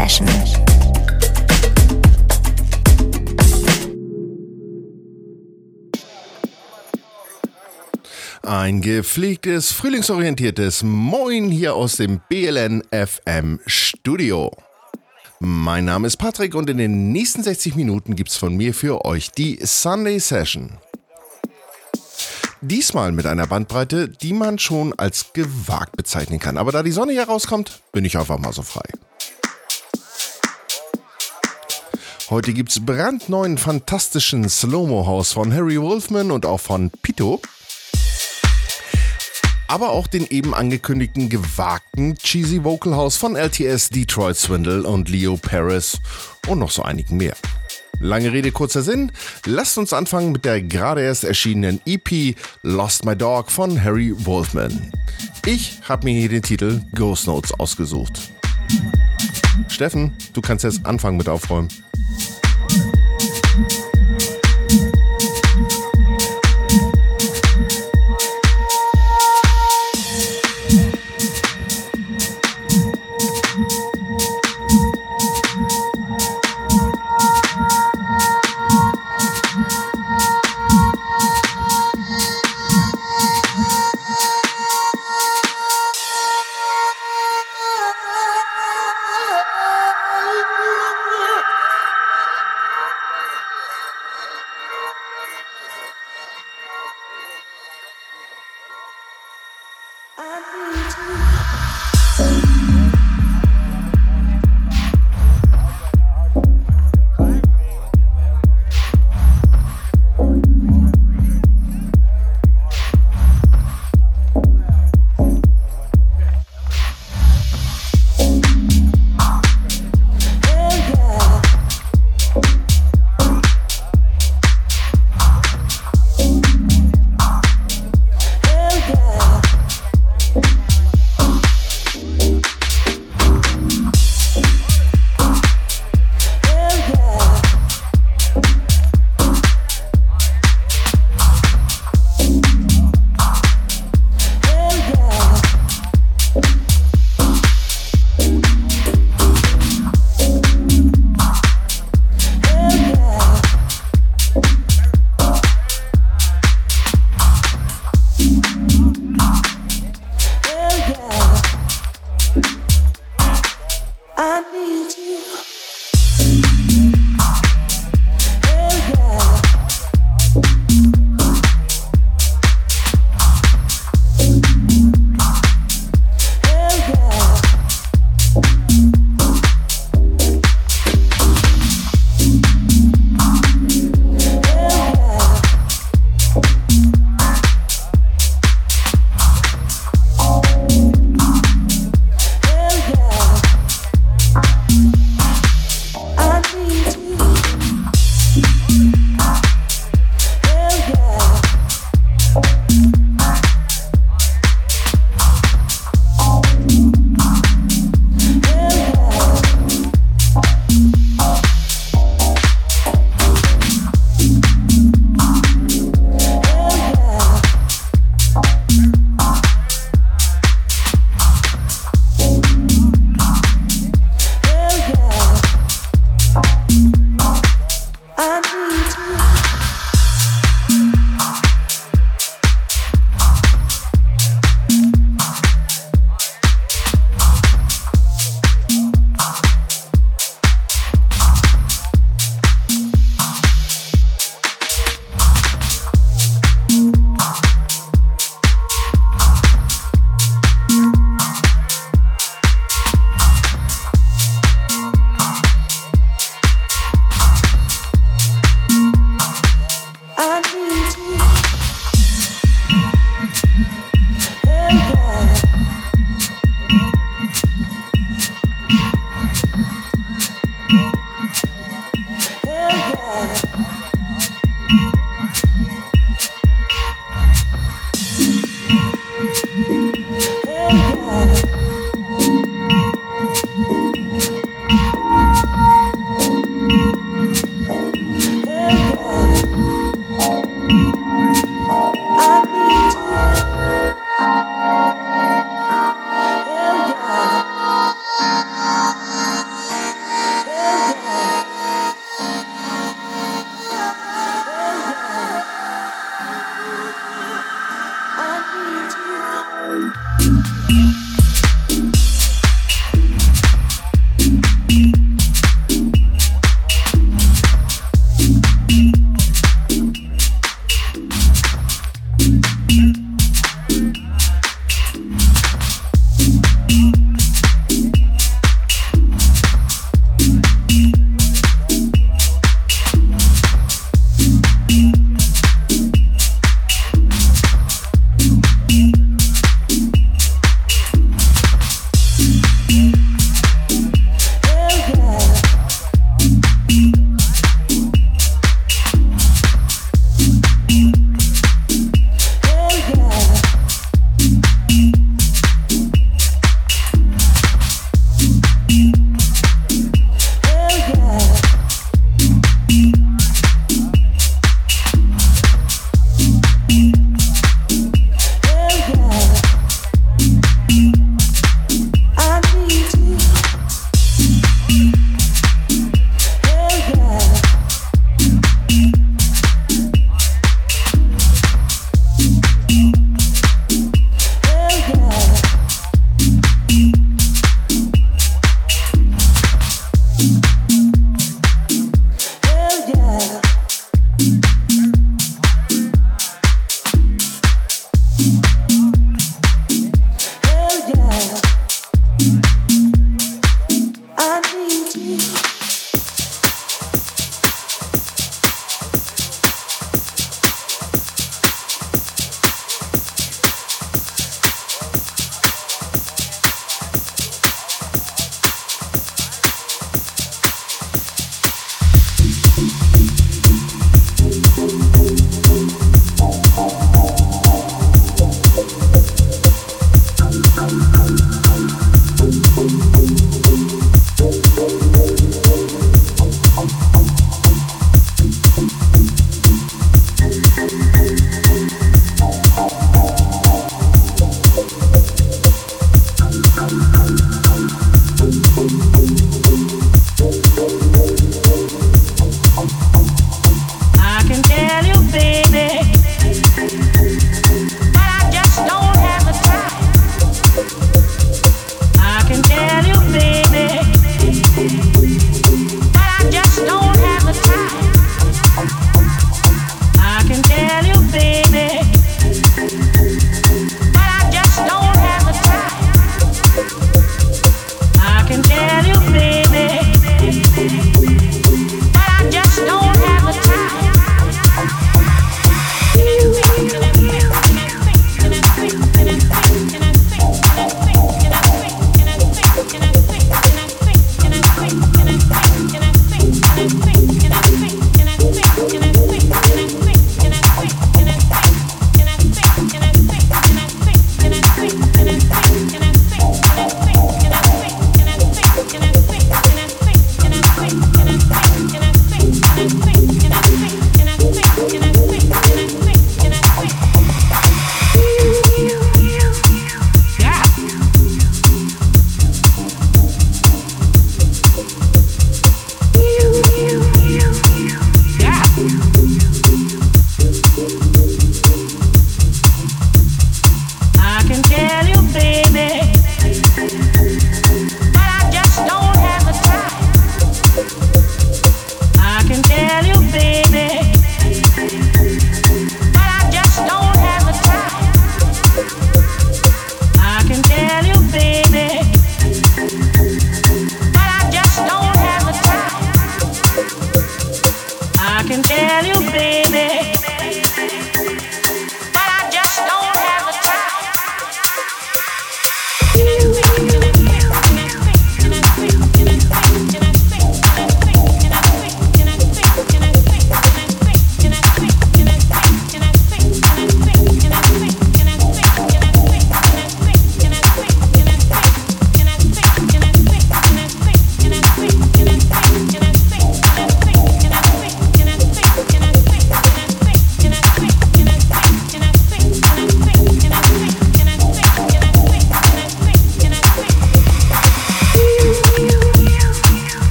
Session. Ein gepflegtes, frühlingsorientiertes Moin hier aus dem BLN FM Studio. Mein Name ist Patrick und in den nächsten 60 Minuten gibt's von mir für euch die Sunday Session. Diesmal mit einer Bandbreite, die man schon als gewagt bezeichnen kann. Aber da die Sonne hier rauskommt, bin ich einfach mal so frei. Heute gibt's brandneuen, fantastischen Slow-Mo House von Harry Wolfman und auch von Pito aber auch den eben angekündigten gewagten Cheesy Vocal House von LTS, Detroit Swindle und Leo Paris und noch so einigen mehr. Lange Rede, kurzer Sinn. Lasst uns anfangen mit der gerade erst erschienenen EP Lost My Dog von Harry Wolfman. Ich habe mir hier den Titel Ghost Notes ausgesucht. Steffen, du kannst jetzt anfangen mit Aufräumen. Thank you. can tell you, baby.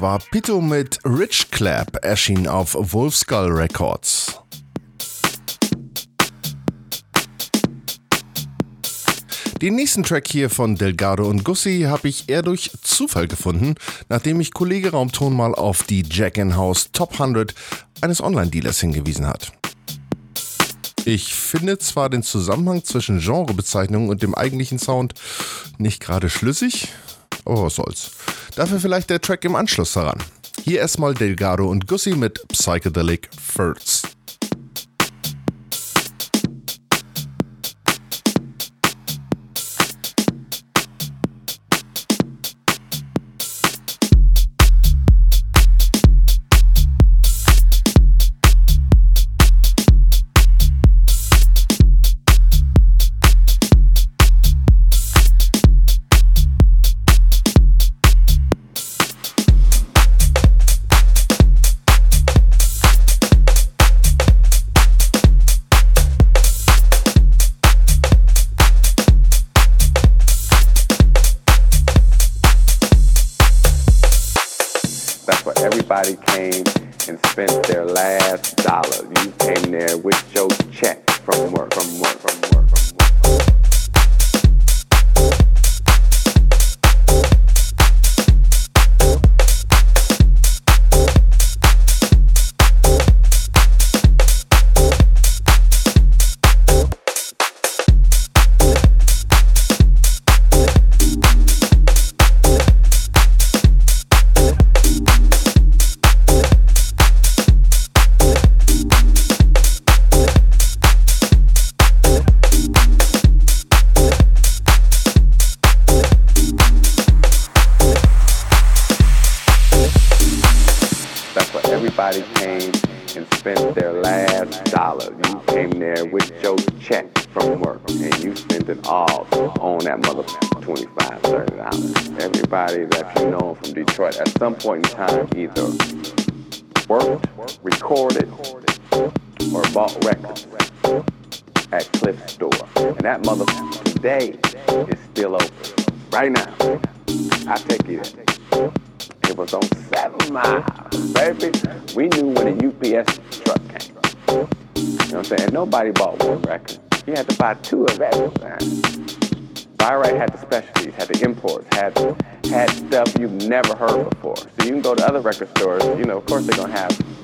War Pito mit Rich Clap, erschien auf Wolfskull Records. Den nächsten Track hier von Delgado und Gussi habe ich eher durch Zufall gefunden, nachdem mich Kollege Raumton mal auf die Jack House Top 100 eines Online-Dealers hingewiesen hat. Ich finde zwar den Zusammenhang zwischen Genrebezeichnung und dem eigentlichen Sound nicht gerade schlüssig, aber was soll's. Dafür vielleicht der Track im Anschluss daran. Hier erstmal Delgado und Gussi mit Psychedelic First.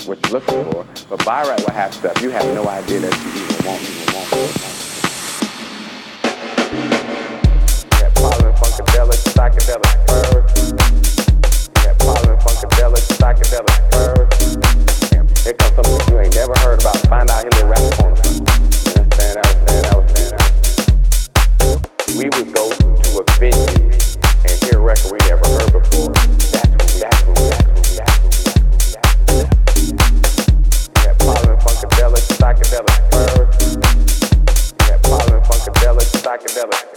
what you're looking for. But buy right will have stuff you have no idea that you even want, even want, even want. That pollen funkadelic, psychedelic curve. That pollen funkadelic, psychedelic curve. Here comes something you ain't never heard about. Find out here little rap corner. Understand? Understand? Understand? We would go to a venue and hear a record we never heard before. That psychedelic bird. That pollen, funkadelic, psychedelic.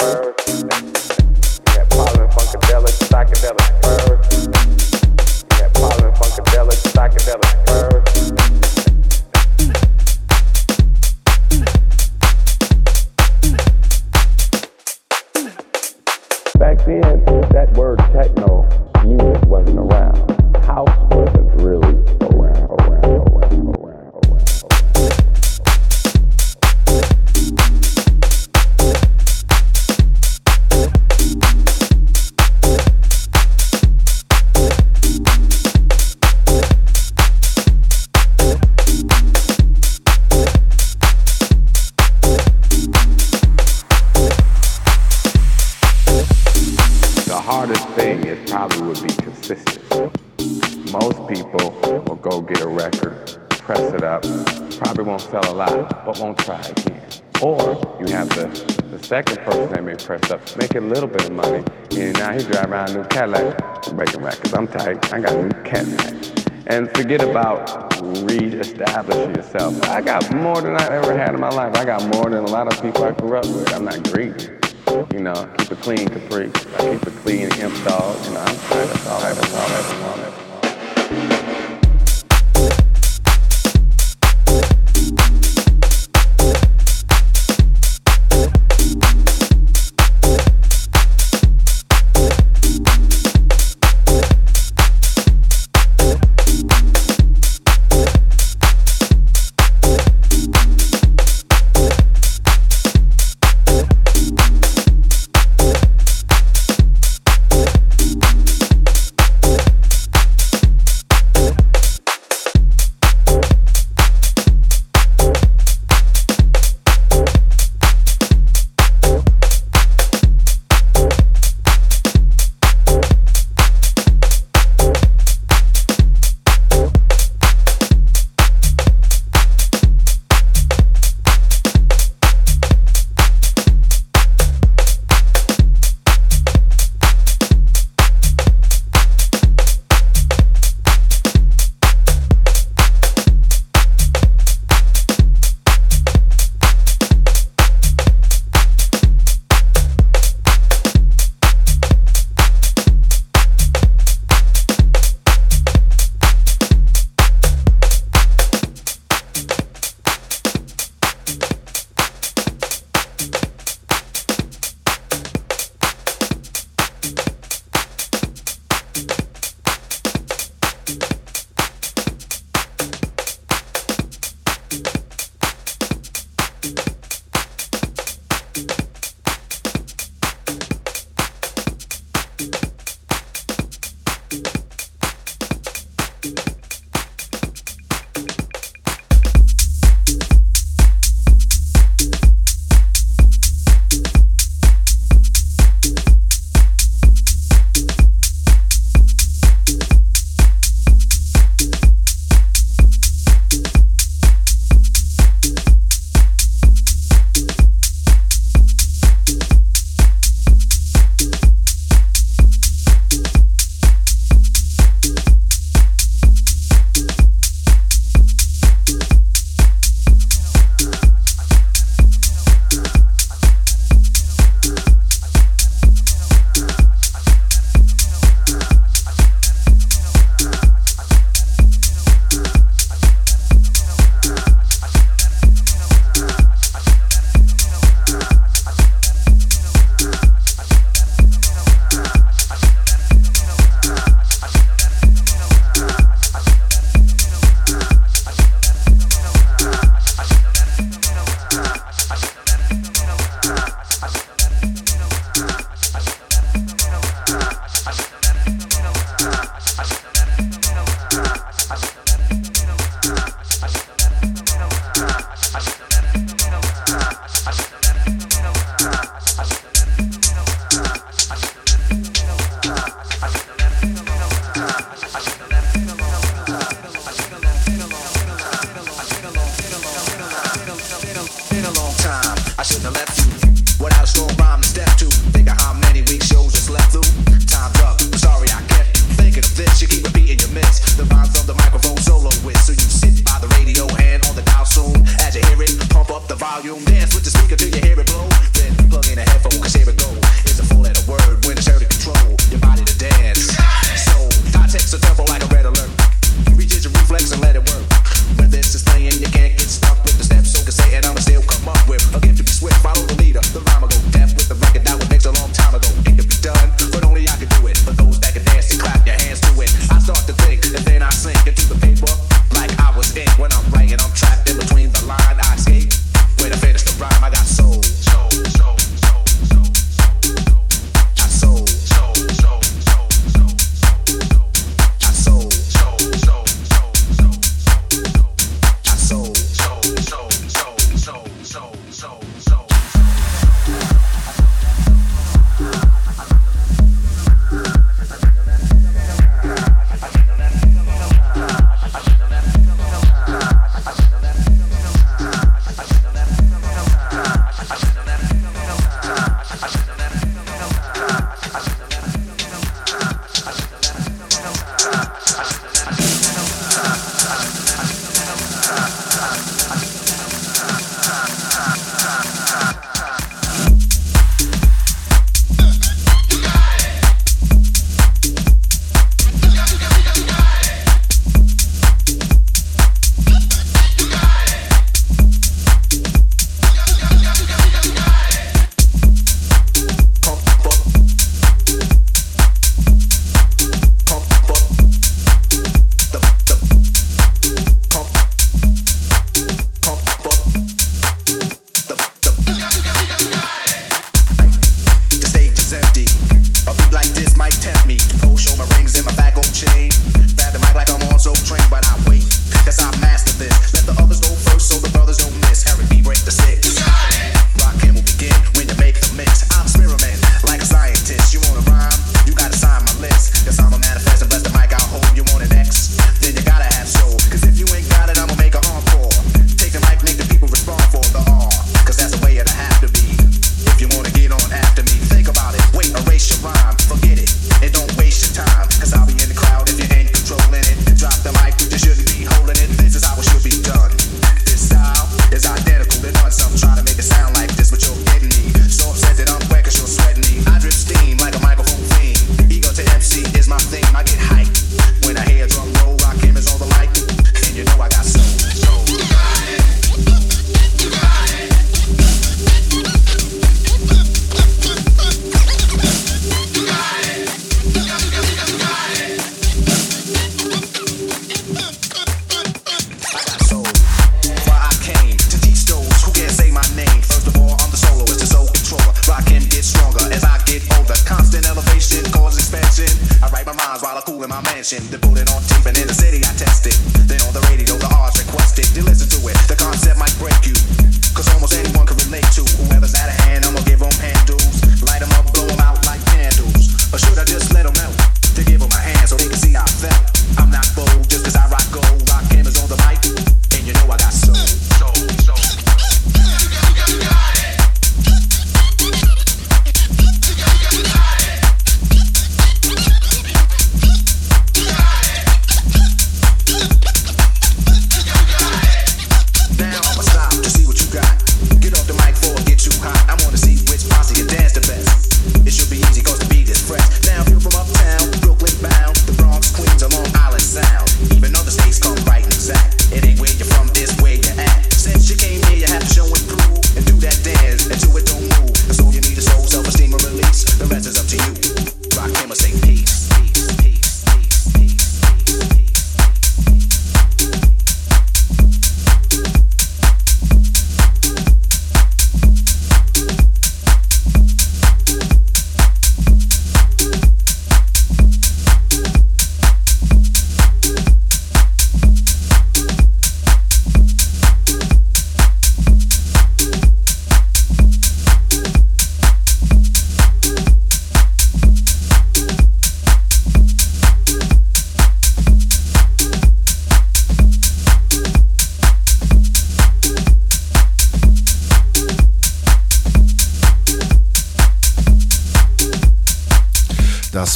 little bit of money, and now he drive around new Cadillac, breaking records. I'm tight. I got a new Cadillac. And forget about reestablishing yourself. I got more than I ever had in my life. I got more than a lot of people I grew up with. I'm not greedy. You know, keep it clean, Capri. I keep it clean, imp dog. You know, I'm tired. That's all I ever want.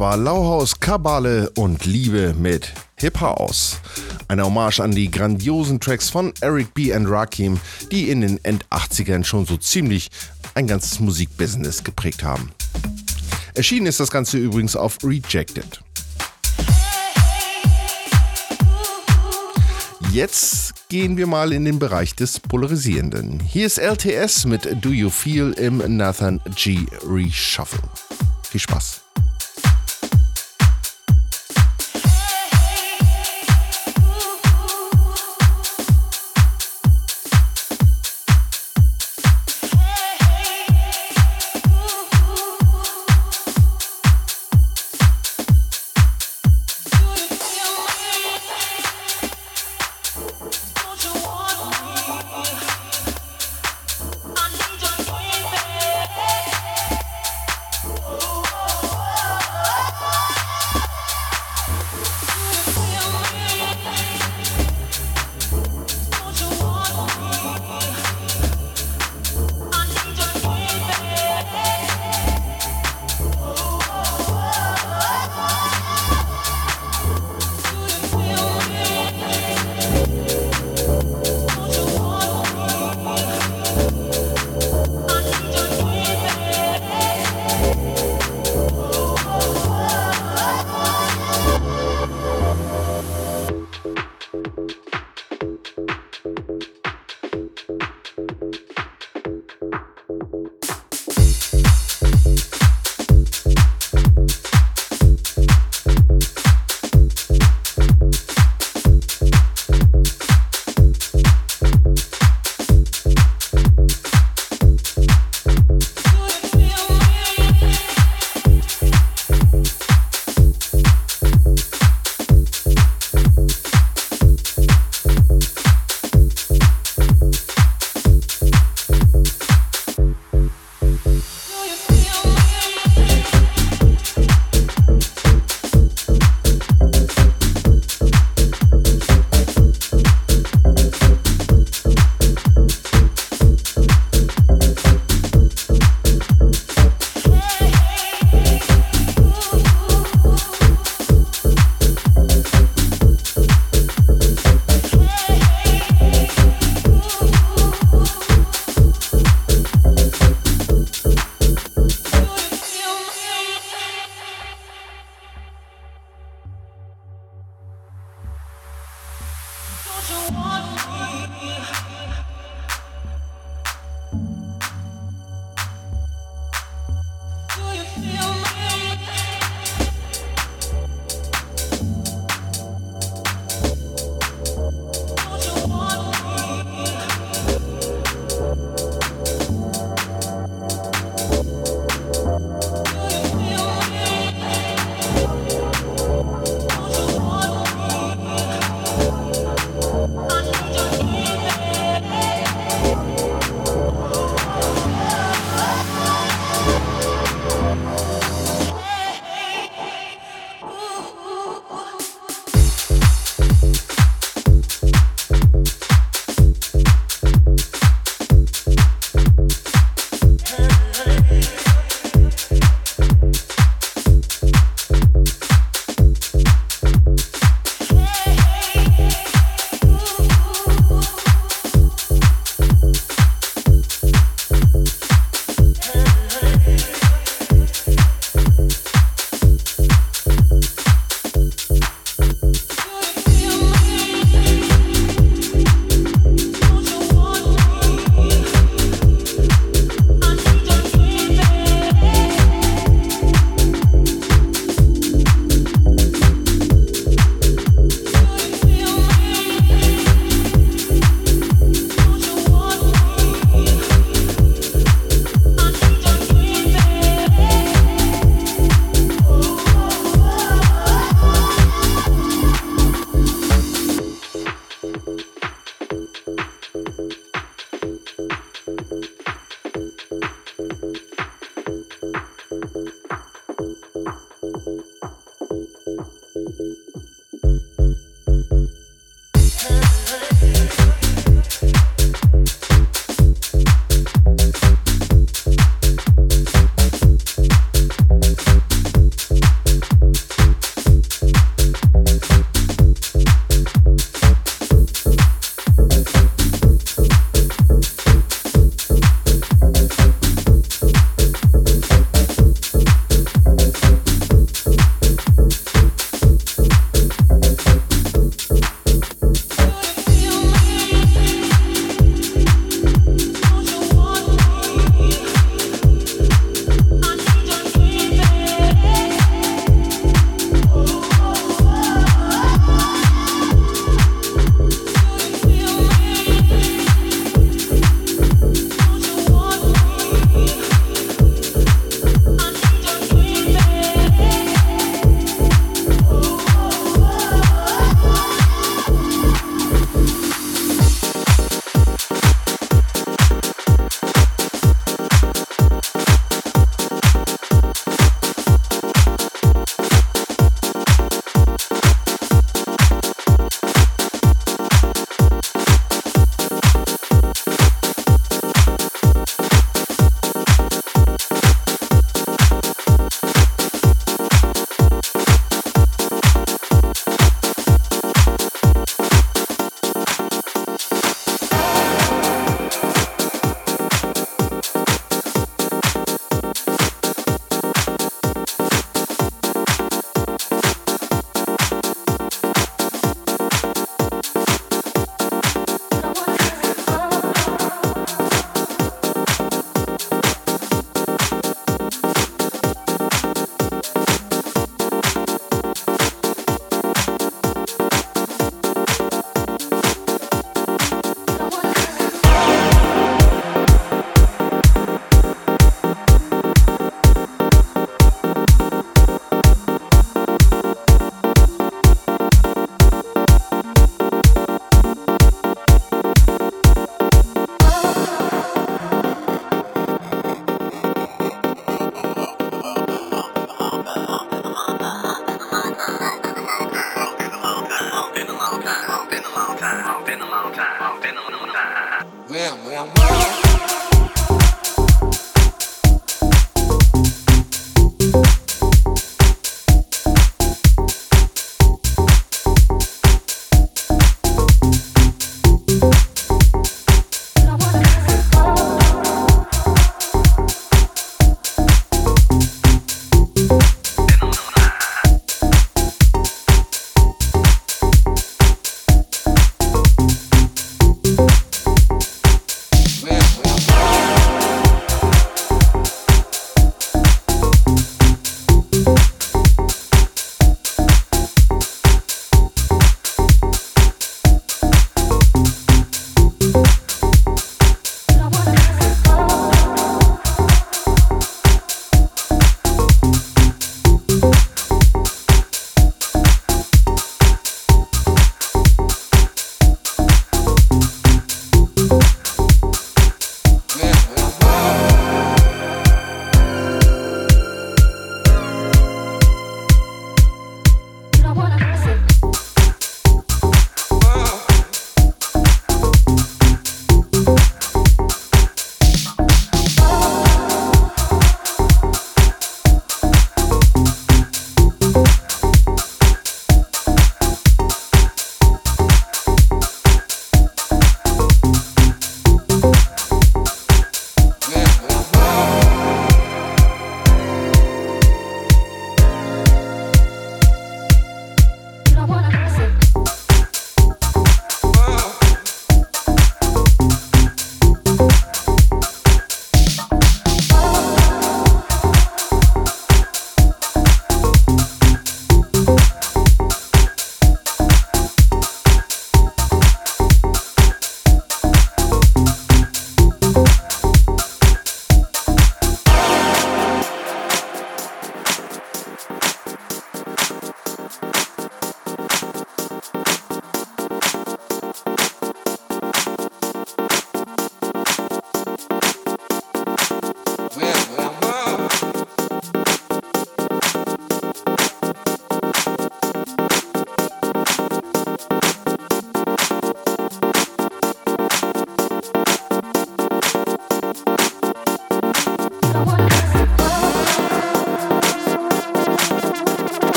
war Lauhaus, Kabale und Liebe mit Hip House. Eine Hommage an die grandiosen Tracks von Eric B. and Rakim, die in den End-80ern schon so ziemlich ein ganzes Musikbusiness geprägt haben. Erschienen ist das Ganze übrigens auf Rejected. Jetzt gehen wir mal in den Bereich des Polarisierenden. Hier ist LTS mit Do You Feel im Nathan G. Reshuffle. Viel Spaß.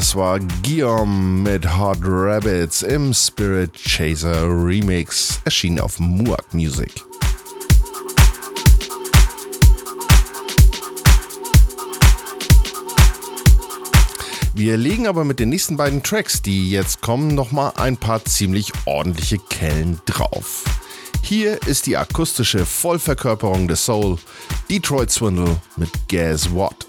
Das war Guillaume mit Hot Rabbits im Spirit Chaser Remix, erschienen auf Muak Music. Wir legen aber mit den nächsten beiden Tracks, die jetzt kommen, nochmal ein paar ziemlich ordentliche Kellen drauf. Hier ist die akustische Vollverkörperung des Soul, Detroit Swindle mit Guess What.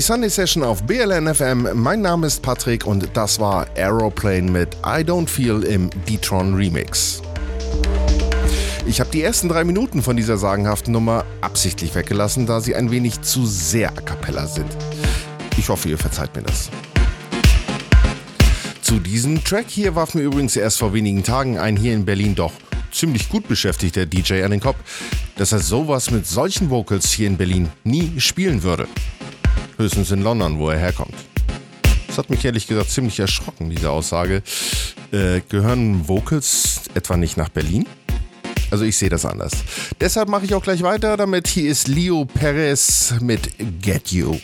Die Sunday Session auf BLN FM. Mein Name ist Patrick und das war Aeroplane mit I Don't Feel im D-Tron Remix. Ich habe die ersten drei Minuten von dieser sagenhaften Nummer absichtlich weggelassen, da sie ein wenig zu sehr a cappella sind. Ich hoffe, ihr verzeiht mir das. Zu diesem Track hier warf mir übrigens erst vor wenigen Tagen ein hier in Berlin doch ziemlich gut beschäftigter DJ an den Kopf, dass er sowas mit solchen Vocals hier in Berlin nie spielen würde. Höchstens in London, wo er herkommt. Das hat mich ehrlich gesagt ziemlich erschrocken, diese Aussage. Äh, gehören Vocals etwa nicht nach Berlin? Also ich sehe das anders. Deshalb mache ich auch gleich weiter damit. Hier ist Leo Perez mit Get You.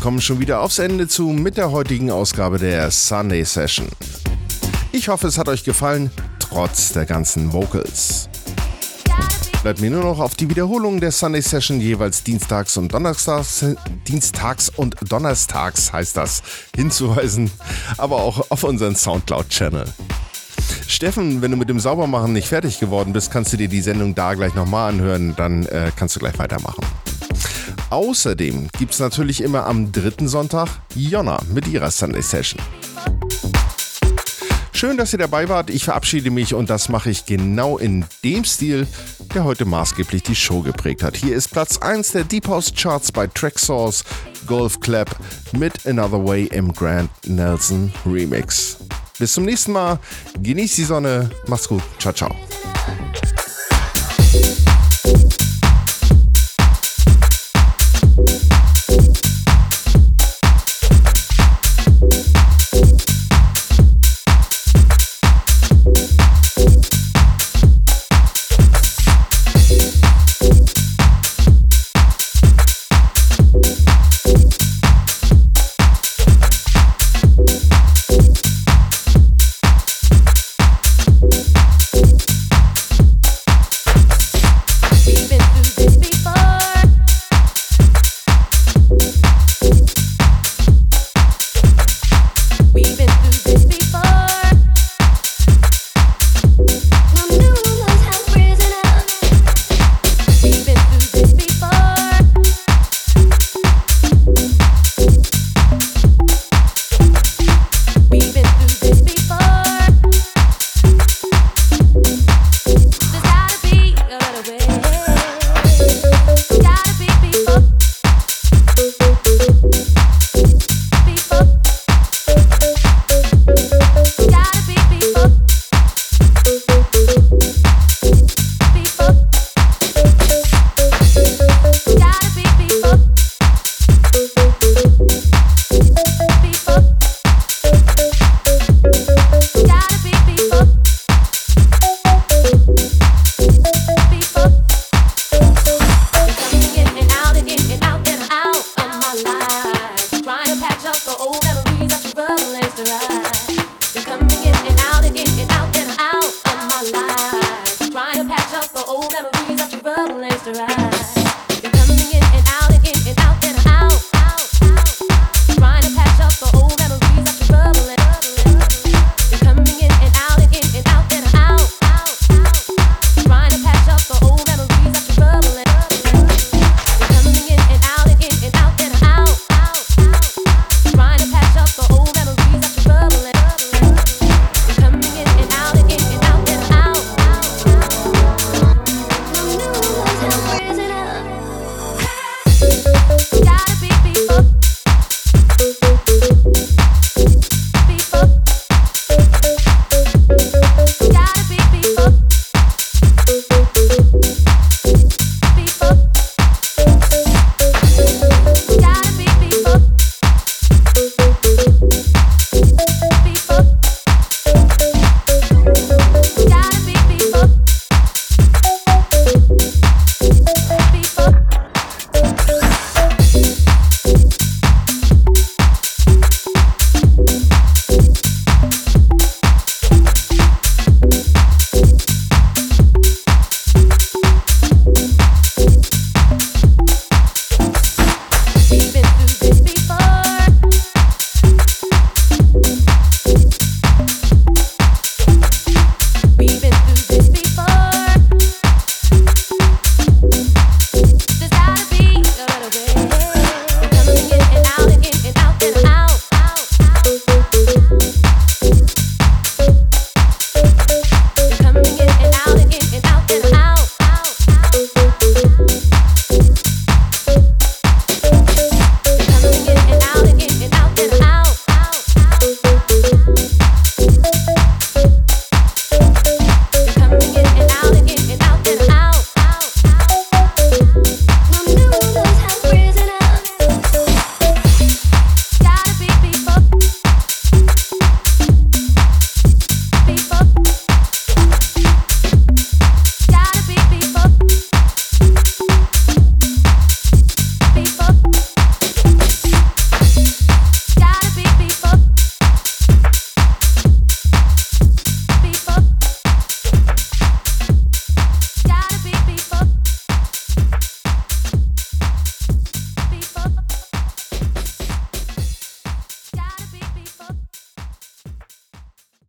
Kommen schon wieder aufs Ende zu mit der heutigen Ausgabe der Sunday Session. Ich hoffe, es hat euch gefallen, trotz der ganzen Vocals. Bleibt mir nur noch auf die Wiederholung der Sunday Session jeweils dienstags und donnerstags, dienstags und donnerstags heißt das, hinzuweisen, aber auch auf unseren Soundcloud-Channel. Steffen, wenn du mit dem Saubermachen nicht fertig geworden bist, kannst du dir die Sendung da gleich nochmal anhören, dann äh, kannst du gleich weitermachen. Außerdem gibt es natürlich immer am dritten Sonntag Jonna mit ihrer Sunday Session. Schön, dass ihr dabei wart. Ich verabschiede mich und das mache ich genau in dem Stil, der heute maßgeblich die Show geprägt hat. Hier ist Platz 1 der Deep House Charts bei Tracksource Golf Clap mit Another Way im Grant Nelson Remix. Bis zum nächsten Mal. Genießt die Sonne. Macht's gut. Ciao, ciao.